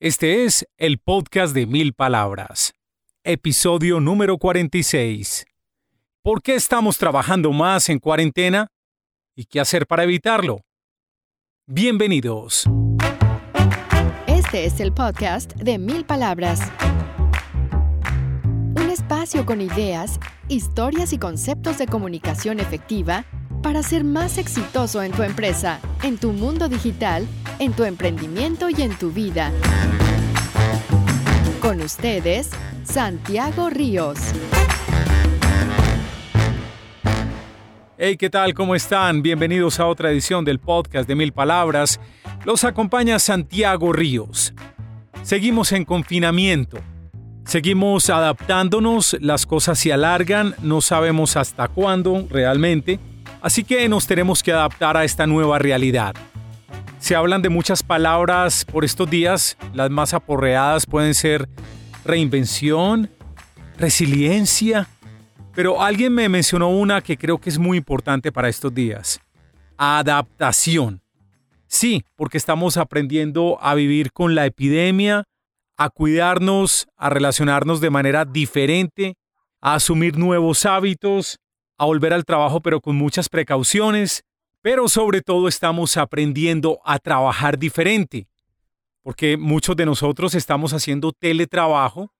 Este es el podcast de mil palabras, episodio número 46. ¿Por qué estamos trabajando más en cuarentena? ¿Y qué hacer para evitarlo? Bienvenidos. Este es el podcast de mil palabras. Un espacio con ideas, historias y conceptos de comunicación efectiva para ser más exitoso en tu empresa, en tu mundo digital en tu emprendimiento y en tu vida. Con ustedes, Santiago Ríos. Hey, ¿qué tal? ¿Cómo están? Bienvenidos a otra edición del podcast de Mil Palabras. Los acompaña Santiago Ríos. Seguimos en confinamiento. Seguimos adaptándonos, las cosas se alargan, no sabemos hasta cuándo realmente, así que nos tenemos que adaptar a esta nueva realidad. Se hablan de muchas palabras por estos días. Las más aporreadas pueden ser reinvención, resiliencia. Pero alguien me mencionó una que creo que es muy importante para estos días. Adaptación. Sí, porque estamos aprendiendo a vivir con la epidemia, a cuidarnos, a relacionarnos de manera diferente, a asumir nuevos hábitos, a volver al trabajo pero con muchas precauciones, pero sobre todo estamos aprendiendo a trabajar diferente, porque muchos de nosotros estamos haciendo teletrabajo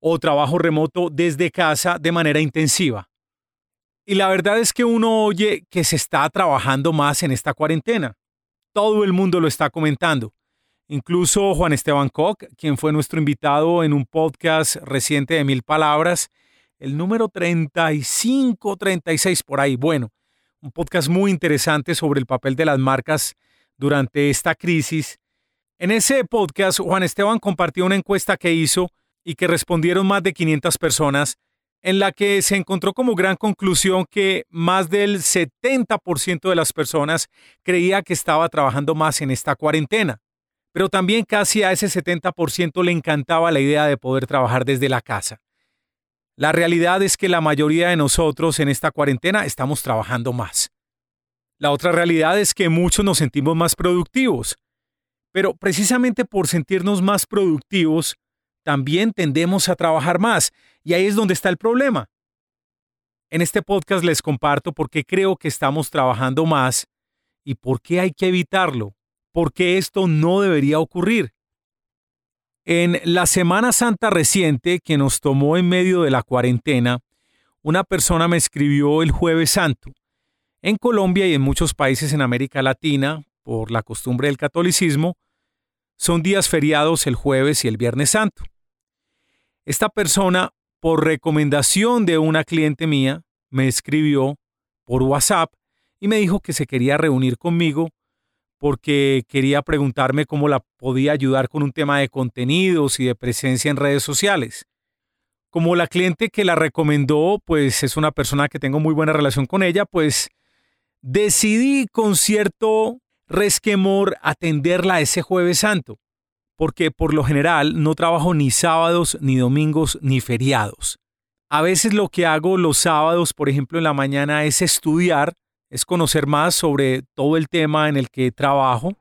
o trabajo remoto desde casa de manera intensiva. Y la verdad es que uno oye que se está trabajando más en esta cuarentena. Todo el mundo lo está comentando. Incluso Juan Esteban Koch, quien fue nuestro invitado en un podcast reciente de Mil Palabras, el número 35, 36 por ahí. Bueno, un podcast muy interesante sobre el papel de las marcas durante esta crisis. En ese podcast, Juan Esteban compartió una encuesta que hizo y que respondieron más de 500 personas, en la que se encontró como gran conclusión que más del 70% de las personas creía que estaba trabajando más en esta cuarentena. Pero también casi a ese 70% le encantaba la idea de poder trabajar desde la casa. La realidad es que la mayoría de nosotros en esta cuarentena estamos trabajando más. La otra realidad es que muchos nos sentimos más productivos. Pero precisamente por sentirnos más productivos, también tendemos a trabajar más. Y ahí es donde está el problema. En este podcast les comparto por qué creo que estamos trabajando más y por qué hay que evitarlo, por qué esto no debería ocurrir. En la Semana Santa reciente que nos tomó en medio de la cuarentena, una persona me escribió el jueves santo. En Colombia y en muchos países en América Latina, por la costumbre del catolicismo, son días feriados el jueves y el viernes santo. Esta persona, por recomendación de una cliente mía, me escribió por WhatsApp y me dijo que se quería reunir conmigo porque quería preguntarme cómo la podía ayudar con un tema de contenidos y de presencia en redes sociales. Como la cliente que la recomendó, pues es una persona que tengo muy buena relación con ella, pues decidí con cierto resquemor atenderla ese jueves santo, porque por lo general no trabajo ni sábados, ni domingos, ni feriados. A veces lo que hago los sábados, por ejemplo, en la mañana es estudiar es conocer más sobre todo el tema en el que trabajo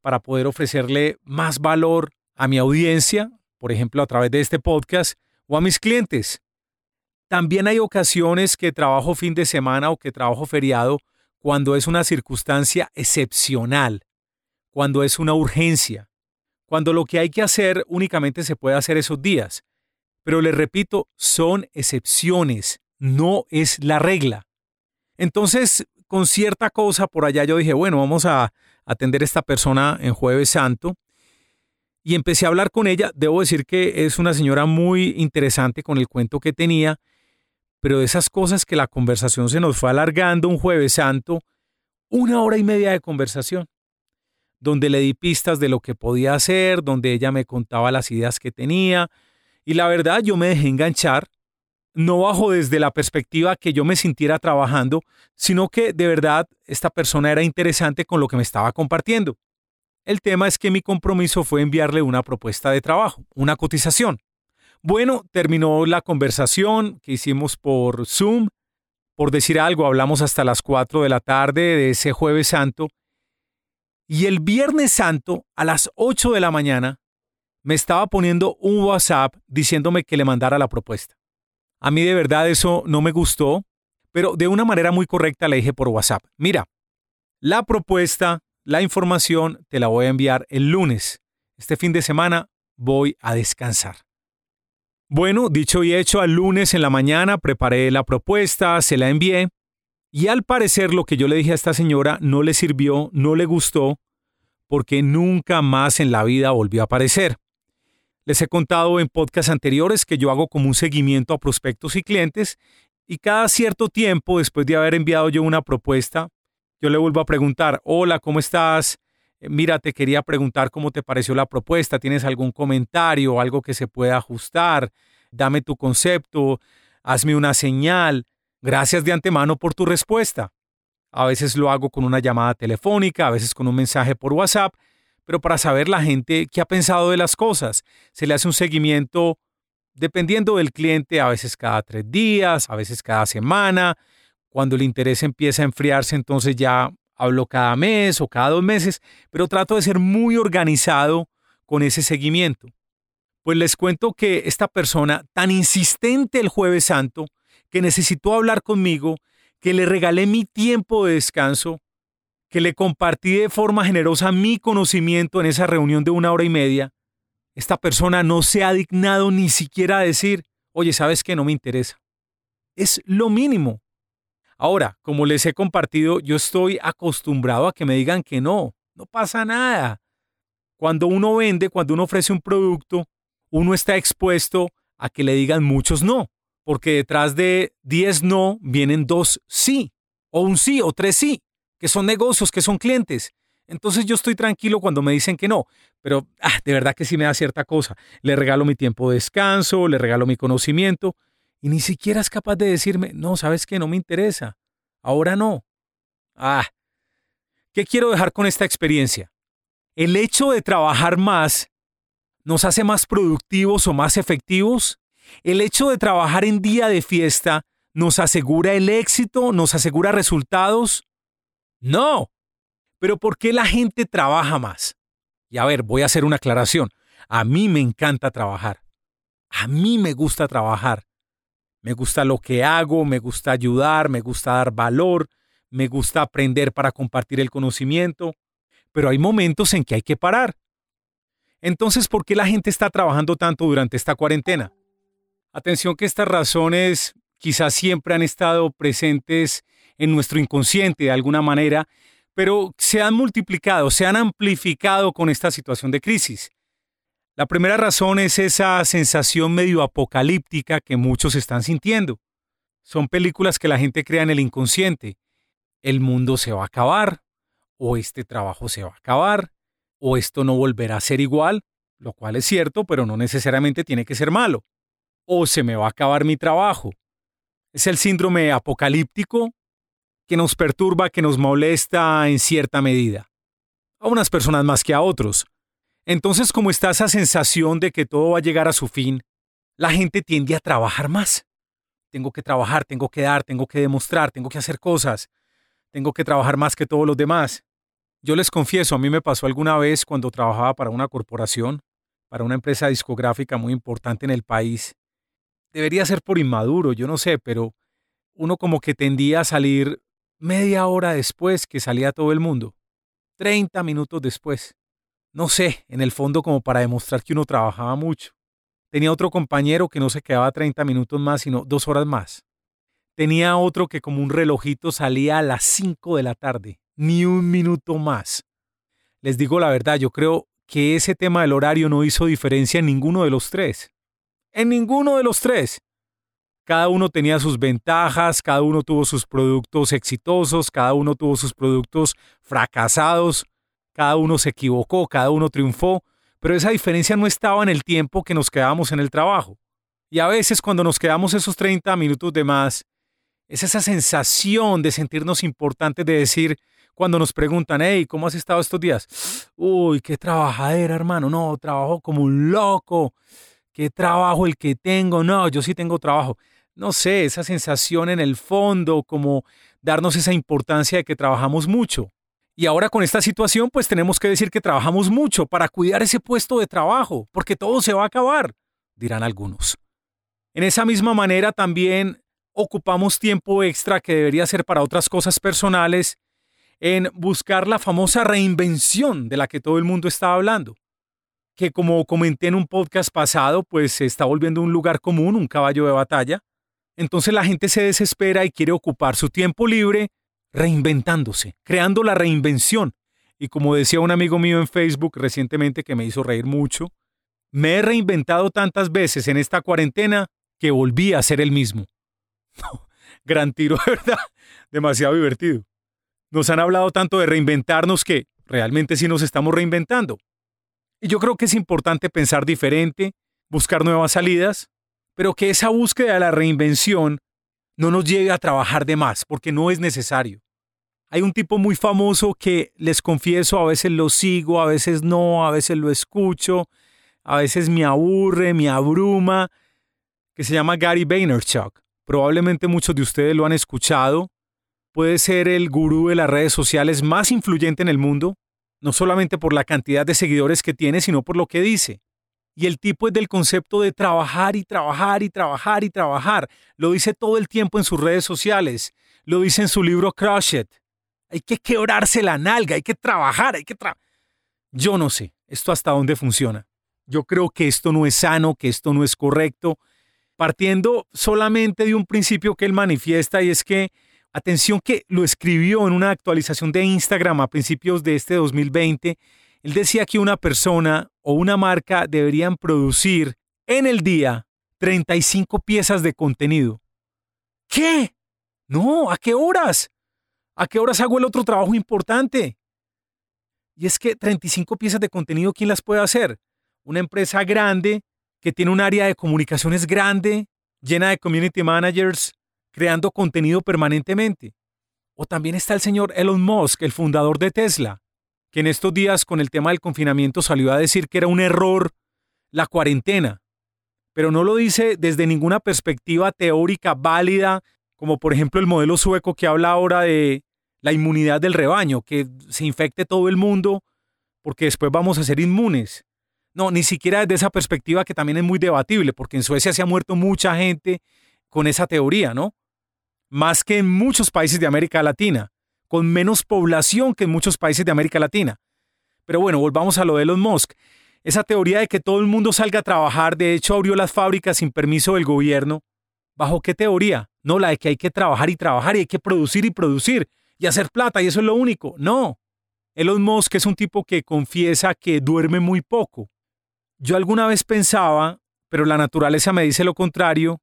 para poder ofrecerle más valor a mi audiencia, por ejemplo, a través de este podcast, o a mis clientes. También hay ocasiones que trabajo fin de semana o que trabajo feriado cuando es una circunstancia excepcional, cuando es una urgencia, cuando lo que hay que hacer únicamente se puede hacer esos días. Pero les repito, son excepciones, no es la regla. Entonces, con cierta cosa por allá yo dije, bueno, vamos a atender a esta persona en jueves santo. Y empecé a hablar con ella. Debo decir que es una señora muy interesante con el cuento que tenía, pero de esas cosas que la conversación se nos fue alargando un jueves santo, una hora y media de conversación, donde le di pistas de lo que podía hacer, donde ella me contaba las ideas que tenía. Y la verdad yo me dejé enganchar no bajo desde la perspectiva que yo me sintiera trabajando, sino que de verdad esta persona era interesante con lo que me estaba compartiendo. El tema es que mi compromiso fue enviarle una propuesta de trabajo, una cotización. Bueno, terminó la conversación que hicimos por Zoom. Por decir algo, hablamos hasta las 4 de la tarde de ese jueves santo. Y el viernes santo, a las 8 de la mañana, me estaba poniendo un WhatsApp diciéndome que le mandara la propuesta. A mí de verdad eso no me gustó, pero de una manera muy correcta le dije por WhatsApp, mira, la propuesta, la información te la voy a enviar el lunes. Este fin de semana voy a descansar. Bueno, dicho y hecho, al lunes en la mañana preparé la propuesta, se la envié y al parecer lo que yo le dije a esta señora no le sirvió, no le gustó, porque nunca más en la vida volvió a aparecer. Les he contado en podcasts anteriores que yo hago como un seguimiento a prospectos y clientes y cada cierto tiempo, después de haber enviado yo una propuesta, yo le vuelvo a preguntar, hola, ¿cómo estás? Eh, mira, te quería preguntar cómo te pareció la propuesta, ¿tienes algún comentario, algo que se pueda ajustar? Dame tu concepto, hazme una señal. Gracias de antemano por tu respuesta. A veces lo hago con una llamada telefónica, a veces con un mensaje por WhatsApp, pero para saber la gente qué ha pensado de las cosas. Se le hace un seguimiento dependiendo del cliente, a veces cada tres días, a veces cada semana. Cuando el interés empieza a enfriarse, entonces ya hablo cada mes o cada dos meses, pero trato de ser muy organizado con ese seguimiento. Pues les cuento que esta persona, tan insistente el jueves santo, que necesitó hablar conmigo, que le regalé mi tiempo de descanso, que le compartí de forma generosa mi conocimiento en esa reunión de una hora y media, esta persona no se ha dignado ni siquiera a decir, oye, ¿sabes qué? No me interesa. Es lo mínimo. Ahora, como les he compartido, yo estoy acostumbrado a que me digan que no, no pasa nada. Cuando uno vende, cuando uno ofrece un producto, uno está expuesto a que le digan muchos no, porque detrás de 10 no vienen dos sí, o un sí o tres sí que son negocios, que son clientes. Entonces yo estoy tranquilo cuando me dicen que no, pero ah, de verdad que sí me da cierta cosa. Le regalo mi tiempo de descanso, le regalo mi conocimiento y ni siquiera es capaz de decirme, no, sabes que no me interesa, ahora no. Ah, ¿qué quiero dejar con esta experiencia? El hecho de trabajar más nos hace más productivos o más efectivos. El hecho de trabajar en día de fiesta nos asegura el éxito, nos asegura resultados. No. Pero ¿por qué la gente trabaja más? Y a ver, voy a hacer una aclaración. A mí me encanta trabajar. A mí me gusta trabajar. Me gusta lo que hago, me gusta ayudar, me gusta dar valor, me gusta aprender para compartir el conocimiento. Pero hay momentos en que hay que parar. Entonces, ¿por qué la gente está trabajando tanto durante esta cuarentena? Atención que estas razones quizás siempre han estado presentes en nuestro inconsciente de alguna manera, pero se han multiplicado, se han amplificado con esta situación de crisis. La primera razón es esa sensación medio apocalíptica que muchos están sintiendo. Son películas que la gente crea en el inconsciente. El mundo se va a acabar, o este trabajo se va a acabar, o esto no volverá a ser igual, lo cual es cierto, pero no necesariamente tiene que ser malo. O se me va a acabar mi trabajo. Es el síndrome apocalíptico que nos perturba, que nos molesta en cierta medida. A unas personas más que a otros. Entonces, como está esa sensación de que todo va a llegar a su fin, la gente tiende a trabajar más. Tengo que trabajar, tengo que dar, tengo que demostrar, tengo que hacer cosas, tengo que trabajar más que todos los demás. Yo les confieso, a mí me pasó alguna vez cuando trabajaba para una corporación, para una empresa discográfica muy importante en el país. Debería ser por inmaduro, yo no sé, pero uno como que tendía a salir media hora después que salía todo el mundo, 30 minutos después. No sé, en el fondo como para demostrar que uno trabajaba mucho. Tenía otro compañero que no se quedaba 30 minutos más, sino dos horas más. Tenía otro que como un relojito salía a las 5 de la tarde, ni un minuto más. Les digo la verdad, yo creo que ese tema del horario no hizo diferencia en ninguno de los tres. En ninguno de los tres. Cada uno tenía sus ventajas, cada uno tuvo sus productos exitosos, cada uno tuvo sus productos fracasados, cada uno se equivocó, cada uno triunfó, pero esa diferencia no estaba en el tiempo que nos quedábamos en el trabajo. Y a veces cuando nos quedamos esos 30 minutos de más, es esa sensación de sentirnos importantes, de decir, cuando nos preguntan, hey, ¿cómo has estado estos días? Uy, qué trabajadera, hermano. No, trabajo como un loco. Qué trabajo el que tengo. No, yo sí tengo trabajo no sé, esa sensación en el fondo, como darnos esa importancia de que trabajamos mucho. Y ahora con esta situación, pues tenemos que decir que trabajamos mucho para cuidar ese puesto de trabajo, porque todo se va a acabar, dirán algunos. En esa misma manera también ocupamos tiempo extra que debería ser para otras cosas personales en buscar la famosa reinvención de la que todo el mundo está hablando, que como comenté en un podcast pasado, pues se está volviendo un lugar común, un caballo de batalla. Entonces la gente se desespera y quiere ocupar su tiempo libre reinventándose, creando la reinvención. Y como decía un amigo mío en Facebook recientemente que me hizo reír mucho, me he reinventado tantas veces en esta cuarentena que volví a ser el mismo. Gran tiro, ¿verdad? Demasiado divertido. Nos han hablado tanto de reinventarnos que realmente sí nos estamos reinventando. Y yo creo que es importante pensar diferente, buscar nuevas salidas, pero que esa búsqueda de la reinvención no nos lleve a trabajar de más, porque no es necesario. Hay un tipo muy famoso que les confieso, a veces lo sigo, a veces no, a veces lo escucho, a veces me aburre, me abruma, que se llama Gary Vaynerchuk. Probablemente muchos de ustedes lo han escuchado. Puede ser el gurú de las redes sociales más influyente en el mundo, no solamente por la cantidad de seguidores que tiene, sino por lo que dice. Y el tipo es del concepto de trabajar y trabajar y trabajar y trabajar. Lo dice todo el tiempo en sus redes sociales. Lo dice en su libro Crush It. Hay que quebrarse la nalga, hay que trabajar, hay que trabajar. Yo no sé esto hasta dónde funciona. Yo creo que esto no es sano, que esto no es correcto, partiendo solamente de un principio que él manifiesta y es que, atención que lo escribió en una actualización de Instagram a principios de este 2020, él decía que una persona o una marca deberían producir en el día 35 piezas de contenido. ¿Qué? No, ¿a qué horas? ¿A qué horas hago el otro trabajo importante? Y es que 35 piezas de contenido, ¿quién las puede hacer? Una empresa grande que tiene un área de comunicaciones grande, llena de community managers, creando contenido permanentemente. O también está el señor Elon Musk, el fundador de Tesla, que en estos días con el tema del confinamiento salió a decir que era un error la cuarentena, pero no lo dice desde ninguna perspectiva teórica válida, como por ejemplo el modelo sueco que habla ahora de la inmunidad del rebaño, que se infecte todo el mundo porque después vamos a ser inmunes. No, ni siquiera desde esa perspectiva que también es muy debatible, porque en Suecia se ha muerto mucha gente con esa teoría, ¿no? Más que en muchos países de América Latina con menos población que en muchos países de América Latina. Pero bueno, volvamos a lo de Elon Musk. Esa teoría de que todo el mundo salga a trabajar, de hecho abrió las fábricas sin permiso del gobierno. ¿Bajo qué teoría? No, la de que hay que trabajar y trabajar y hay que producir y producir y hacer plata y eso es lo único. No. Elon Musk es un tipo que confiesa que duerme muy poco. Yo alguna vez pensaba, pero la naturaleza me dice lo contrario,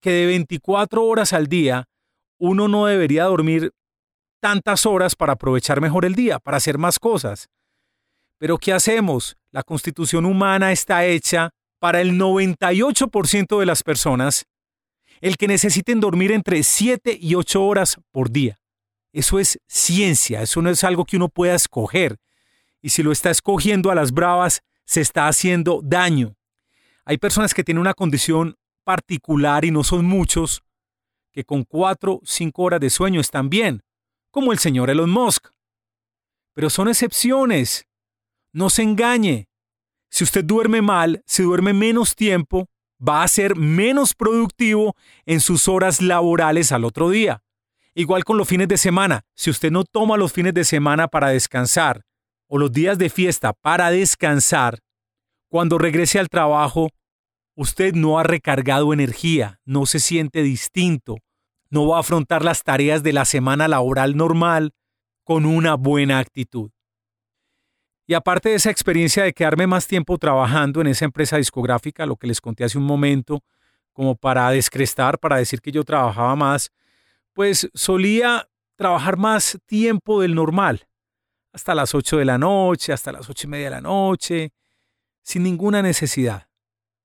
que de 24 horas al día uno no debería dormir tantas horas para aprovechar mejor el día, para hacer más cosas. Pero ¿qué hacemos? La constitución humana está hecha para el 98% de las personas, el que necesiten dormir entre 7 y 8 horas por día. Eso es ciencia, eso no es algo que uno pueda escoger. Y si lo está escogiendo a las bravas, se está haciendo daño. Hay personas que tienen una condición particular y no son muchos, que con 4 o 5 horas de sueño están bien como el señor Elon Musk. Pero son excepciones. No se engañe. Si usted duerme mal, si duerme menos tiempo, va a ser menos productivo en sus horas laborales al otro día. Igual con los fines de semana. Si usted no toma los fines de semana para descansar o los días de fiesta para descansar, cuando regrese al trabajo, usted no ha recargado energía, no se siente distinto, no va a afrontar las tareas de la semana laboral normal con una buena actitud. Y aparte de esa experiencia de quedarme más tiempo trabajando en esa empresa discográfica, lo que les conté hace un momento, como para descrestar, para decir que yo trabajaba más, pues solía trabajar más tiempo del normal, hasta las 8 de la noche, hasta las ocho y media de la noche, sin ninguna necesidad.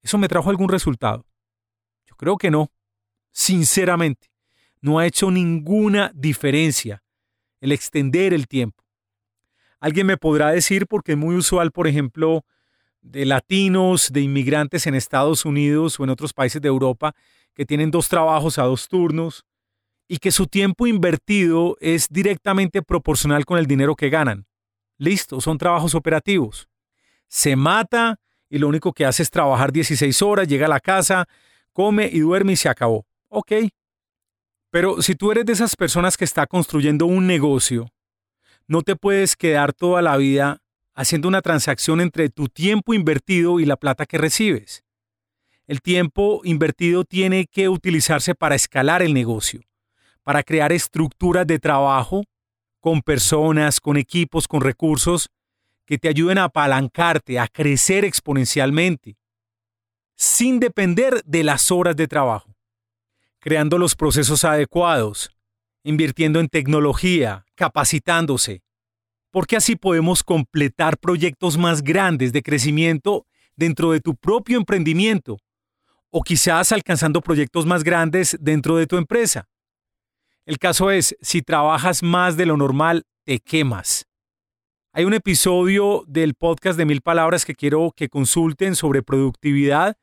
¿Eso me trajo algún resultado? Yo creo que no, sinceramente no ha hecho ninguna diferencia el extender el tiempo. Alguien me podrá decir, porque es muy usual, por ejemplo, de latinos, de inmigrantes en Estados Unidos o en otros países de Europa, que tienen dos trabajos a dos turnos y que su tiempo invertido es directamente proporcional con el dinero que ganan. Listo, son trabajos operativos. Se mata y lo único que hace es trabajar 16 horas, llega a la casa, come y duerme y se acabó. Ok. Pero si tú eres de esas personas que está construyendo un negocio, no te puedes quedar toda la vida haciendo una transacción entre tu tiempo invertido y la plata que recibes. El tiempo invertido tiene que utilizarse para escalar el negocio, para crear estructuras de trabajo con personas, con equipos, con recursos que te ayuden a apalancarte, a crecer exponencialmente, sin depender de las horas de trabajo, creando los procesos adecuados, invirtiendo en tecnología, capacitándose, porque así podemos completar proyectos más grandes de crecimiento dentro de tu propio emprendimiento o quizás alcanzando proyectos más grandes dentro de tu empresa. El caso es, si trabajas más de lo normal, te quemas. Hay un episodio del podcast de Mil Palabras que quiero que consulten sobre productividad.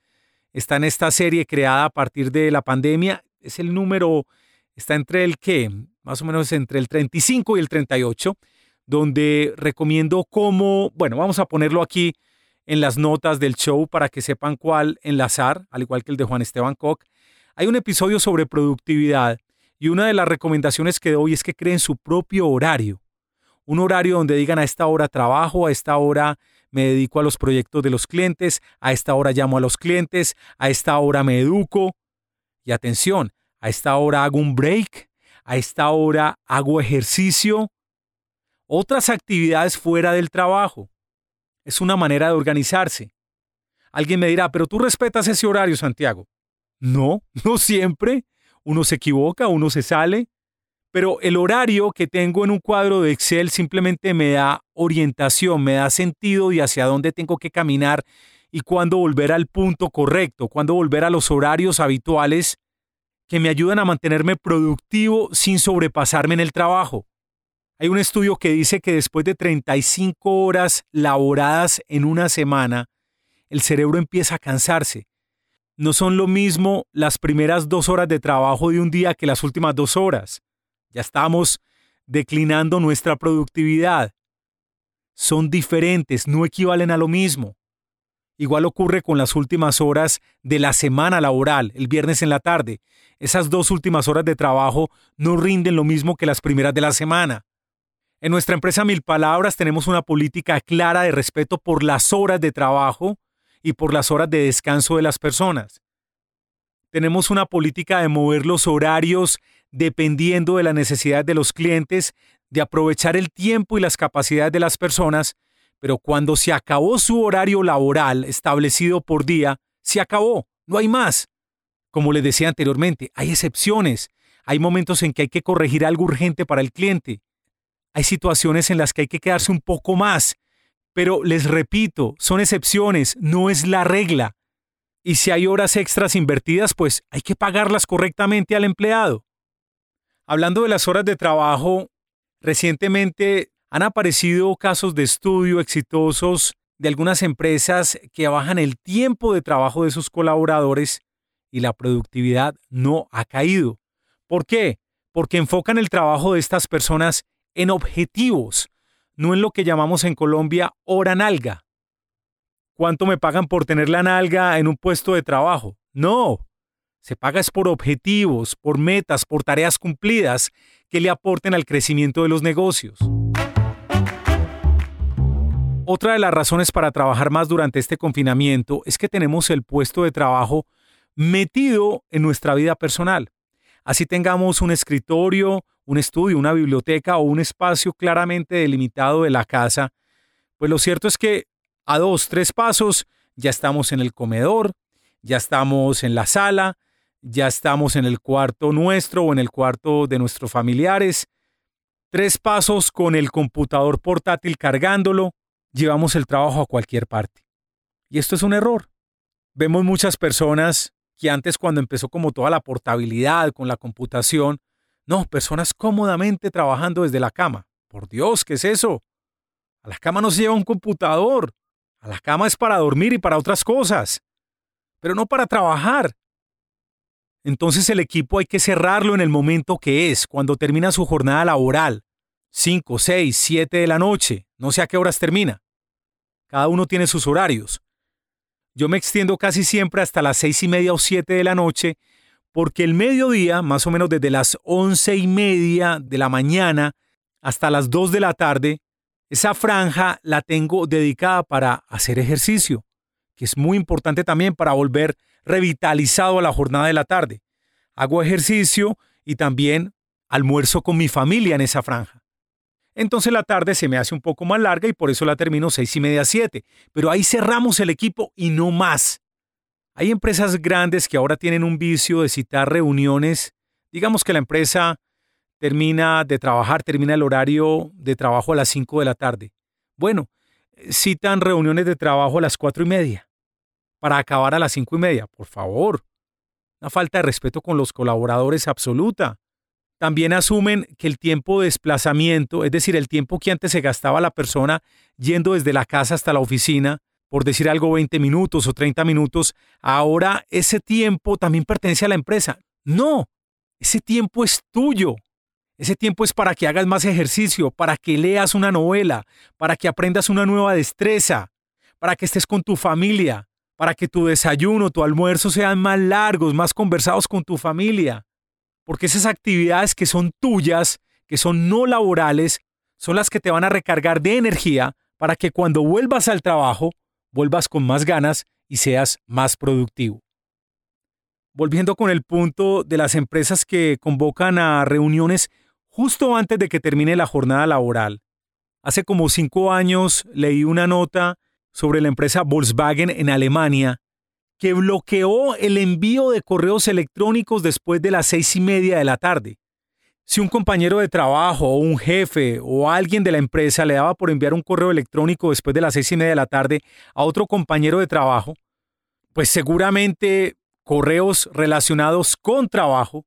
Está en esta serie creada a partir de la pandemia. Es el número, está entre el que, más o menos entre el 35 y el 38, donde recomiendo cómo, bueno, vamos a ponerlo aquí en las notas del show para que sepan cuál enlazar, al igual que el de Juan Esteban Koch. Hay un episodio sobre productividad y una de las recomendaciones que doy es que creen su propio horario un horario donde digan a esta hora trabajo, a esta hora me dedico a los proyectos de los clientes, a esta hora llamo a los clientes, a esta hora me educo. Y atención, a esta hora hago un break, a esta hora hago ejercicio, otras actividades fuera del trabajo. Es una manera de organizarse. Alguien me dirá, pero tú respetas ese horario, Santiago. No, no siempre. Uno se equivoca, uno se sale. Pero el horario que tengo en un cuadro de Excel simplemente me da orientación, me da sentido y hacia dónde tengo que caminar y cuándo volver al punto correcto, cuándo volver a los horarios habituales que me ayudan a mantenerme productivo sin sobrepasarme en el trabajo. Hay un estudio que dice que después de 35 horas laboradas en una semana, el cerebro empieza a cansarse. No son lo mismo las primeras dos horas de trabajo de un día que las últimas dos horas. Ya estamos declinando nuestra productividad. Son diferentes, no equivalen a lo mismo. Igual ocurre con las últimas horas de la semana laboral, el viernes en la tarde. Esas dos últimas horas de trabajo no rinden lo mismo que las primeras de la semana. En nuestra empresa Mil Palabras tenemos una política clara de respeto por las horas de trabajo y por las horas de descanso de las personas. Tenemos una política de mover los horarios dependiendo de la necesidad de los clientes, de aprovechar el tiempo y las capacidades de las personas, pero cuando se acabó su horario laboral establecido por día, se acabó, no hay más. Como les decía anteriormente, hay excepciones, hay momentos en que hay que corregir algo urgente para el cliente, hay situaciones en las que hay que quedarse un poco más, pero les repito, son excepciones, no es la regla. Y si hay horas extras invertidas, pues hay que pagarlas correctamente al empleado. Hablando de las horas de trabajo, recientemente han aparecido casos de estudio exitosos de algunas empresas que bajan el tiempo de trabajo de sus colaboradores y la productividad no ha caído. ¿Por qué? Porque enfocan el trabajo de estas personas en objetivos, no en lo que llamamos en Colombia hora nalga. ¿Cuánto me pagan por tener la nalga en un puesto de trabajo? No, se paga es por objetivos, por metas, por tareas cumplidas que le aporten al crecimiento de los negocios. Otra de las razones para trabajar más durante este confinamiento es que tenemos el puesto de trabajo metido en nuestra vida personal. Así tengamos un escritorio, un estudio, una biblioteca o un espacio claramente delimitado de la casa, pues lo cierto es que a dos, tres pasos ya estamos en el comedor, ya estamos en la sala, ya estamos en el cuarto nuestro o en el cuarto de nuestros familiares. Tres pasos con el computador portátil cargándolo, llevamos el trabajo a cualquier parte. Y esto es un error. Vemos muchas personas que antes cuando empezó como toda la portabilidad con la computación, no, personas cómodamente trabajando desde la cama. Por Dios, ¿qué es eso? A la cama no se lleva un computador. A la cama es para dormir y para otras cosas. Pero no para trabajar. Entonces el equipo hay que cerrarlo en el momento que es, cuando termina su jornada laboral. 5, 6, 7 de la noche, no sé a qué horas termina. Cada uno tiene sus horarios. Yo me extiendo casi siempre hasta las seis y media o siete de la noche, porque el mediodía, más o menos desde las once y media de la mañana hasta las 2 de la tarde, esa franja la tengo dedicada para hacer ejercicio, que es muy importante también para volver revitalizado a la jornada de la tarde. Hago ejercicio y también almuerzo con mi familia en esa franja. Entonces la tarde se me hace un poco más larga y por eso la termino seis y media, siete. Pero ahí cerramos el equipo y no más. Hay empresas grandes que ahora tienen un vicio de citar reuniones. Digamos que la empresa termina de trabajar, termina el horario de trabajo a las 5 de la tarde. Bueno, citan reuniones de trabajo a las cuatro y media para acabar a las cinco y media. Por favor. Una falta de respeto con los colaboradores absoluta. También asumen que el tiempo de desplazamiento, es decir, el tiempo que antes se gastaba la persona yendo desde la casa hasta la oficina, por decir algo 20 minutos o 30 minutos, ahora ese tiempo también pertenece a la empresa. No, ese tiempo es tuyo. Ese tiempo es para que hagas más ejercicio, para que leas una novela, para que aprendas una nueva destreza, para que estés con tu familia, para que tu desayuno, tu almuerzo sean más largos, más conversados con tu familia. Porque esas actividades que son tuyas, que son no laborales, son las que te van a recargar de energía para que cuando vuelvas al trabajo, vuelvas con más ganas y seas más productivo. Volviendo con el punto de las empresas que convocan a reuniones justo antes de que termine la jornada laboral. Hace como cinco años leí una nota sobre la empresa Volkswagen en Alemania que bloqueó el envío de correos electrónicos después de las seis y media de la tarde. Si un compañero de trabajo o un jefe o alguien de la empresa le daba por enviar un correo electrónico después de las seis y media de la tarde a otro compañero de trabajo, pues seguramente correos relacionados con trabajo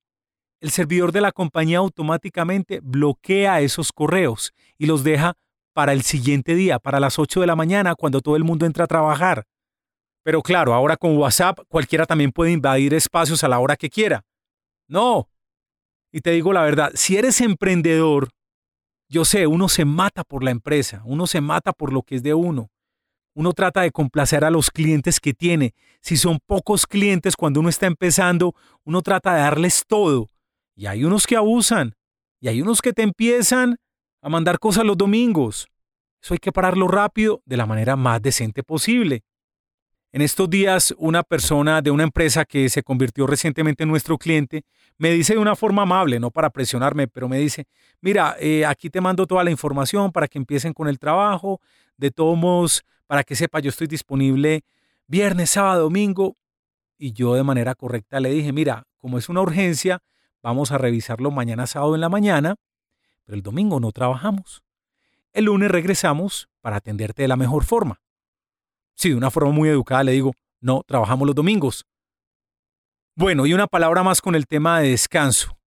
el servidor de la compañía automáticamente bloquea esos correos y los deja para el siguiente día, para las 8 de la mañana, cuando todo el mundo entra a trabajar. Pero claro, ahora con WhatsApp cualquiera también puede invadir espacios a la hora que quiera. No. Y te digo la verdad, si eres emprendedor, yo sé, uno se mata por la empresa, uno se mata por lo que es de uno. Uno trata de complacer a los clientes que tiene. Si son pocos clientes cuando uno está empezando, uno trata de darles todo. Y hay unos que abusan. Y hay unos que te empiezan a mandar cosas los domingos. Eso hay que pararlo rápido de la manera más decente posible. En estos días, una persona de una empresa que se convirtió recientemente en nuestro cliente me dice de una forma amable, no para presionarme, pero me dice, mira, eh, aquí te mando toda la información para que empiecen con el trabajo. De todos modos, para que sepa, yo estoy disponible viernes, sábado, domingo. Y yo de manera correcta le dije, mira, como es una urgencia, Vamos a revisarlo mañana sábado en la mañana, pero el domingo no trabajamos. El lunes regresamos para atenderte de la mejor forma. Si de una forma muy educada le digo, no, trabajamos los domingos. Bueno, y una palabra más con el tema de descanso.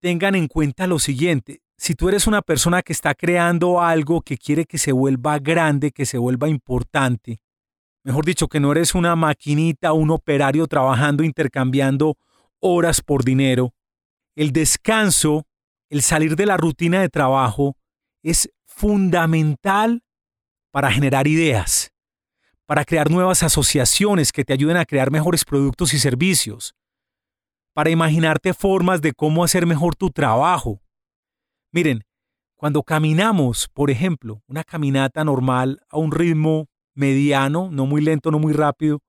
Tengan en cuenta lo siguiente, si tú eres una persona que está creando algo que quiere que se vuelva grande, que se vuelva importante, mejor dicho, que no eres una maquinita, un operario trabajando, intercambiando horas por dinero, el descanso, el salir de la rutina de trabajo es fundamental para generar ideas, para crear nuevas asociaciones que te ayuden a crear mejores productos y servicios, para imaginarte formas de cómo hacer mejor tu trabajo. Miren, cuando caminamos, por ejemplo, una caminata normal a un ritmo mediano, no muy lento, no muy rápido,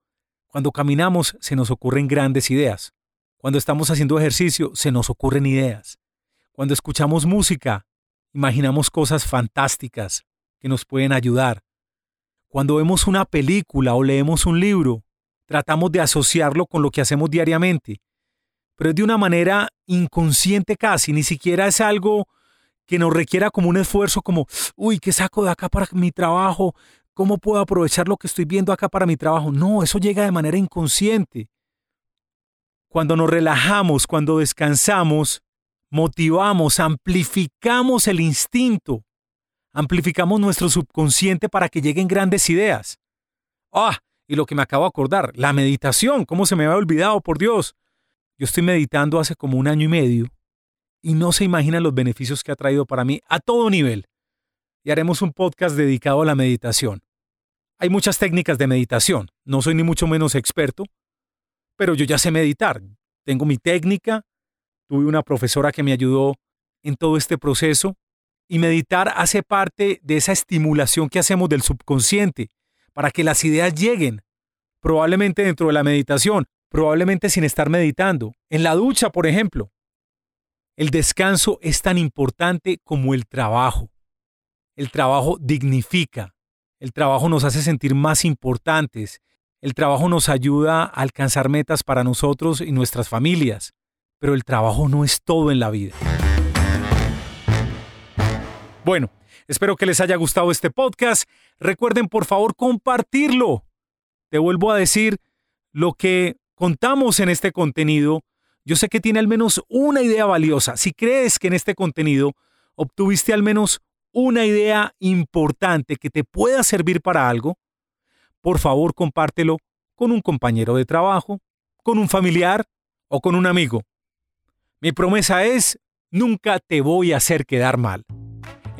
cuando caminamos se nos ocurren grandes ideas. Cuando estamos haciendo ejercicio, se nos ocurren ideas. Cuando escuchamos música, imaginamos cosas fantásticas que nos pueden ayudar. Cuando vemos una película o leemos un libro, tratamos de asociarlo con lo que hacemos diariamente, pero es de una manera inconsciente casi, ni siquiera es algo que nos requiera como un esfuerzo como, uy, ¿qué saco de acá para mi trabajo? ¿Cómo puedo aprovechar lo que estoy viendo acá para mi trabajo? No, eso llega de manera inconsciente. Cuando nos relajamos, cuando descansamos, motivamos, amplificamos el instinto, amplificamos nuestro subconsciente para que lleguen grandes ideas. Ah, y lo que me acabo de acordar, la meditación, ¿cómo se me había olvidado, por Dios? Yo estoy meditando hace como un año y medio y no se imaginan los beneficios que ha traído para mí a todo nivel. Y haremos un podcast dedicado a la meditación. Hay muchas técnicas de meditación, no soy ni mucho menos experto, pero yo ya sé meditar. Tengo mi técnica, tuve una profesora que me ayudó en todo este proceso y meditar hace parte de esa estimulación que hacemos del subconsciente para que las ideas lleguen, probablemente dentro de la meditación, probablemente sin estar meditando, en la ducha, por ejemplo. El descanso es tan importante como el trabajo. El trabajo dignifica, el trabajo nos hace sentir más importantes, el trabajo nos ayuda a alcanzar metas para nosotros y nuestras familias, pero el trabajo no es todo en la vida. Bueno, espero que les haya gustado este podcast. Recuerden por favor compartirlo. Te vuelvo a decir lo que contamos en este contenido yo sé que tiene al menos una idea valiosa. Si crees que en este contenido obtuviste al menos una idea importante que te pueda servir para algo, por favor compártelo con un compañero de trabajo, con un familiar o con un amigo. Mi promesa es, nunca te voy a hacer quedar mal.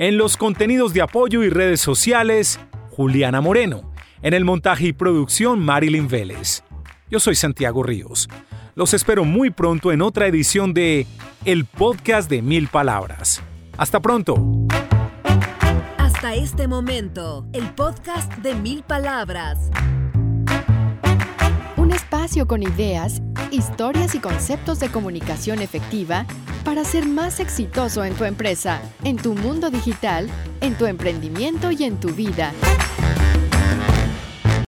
En los contenidos de apoyo y redes sociales, Juliana Moreno. En el montaje y producción, Marilyn Vélez. Yo soy Santiago Ríos. Los espero muy pronto en otra edición de El Podcast de Mil Palabras. Hasta pronto. Hasta este momento, el podcast de Mil Palabras. Espacio con ideas, historias y conceptos de comunicación efectiva para ser más exitoso en tu empresa, en tu mundo digital, en tu emprendimiento y en tu vida.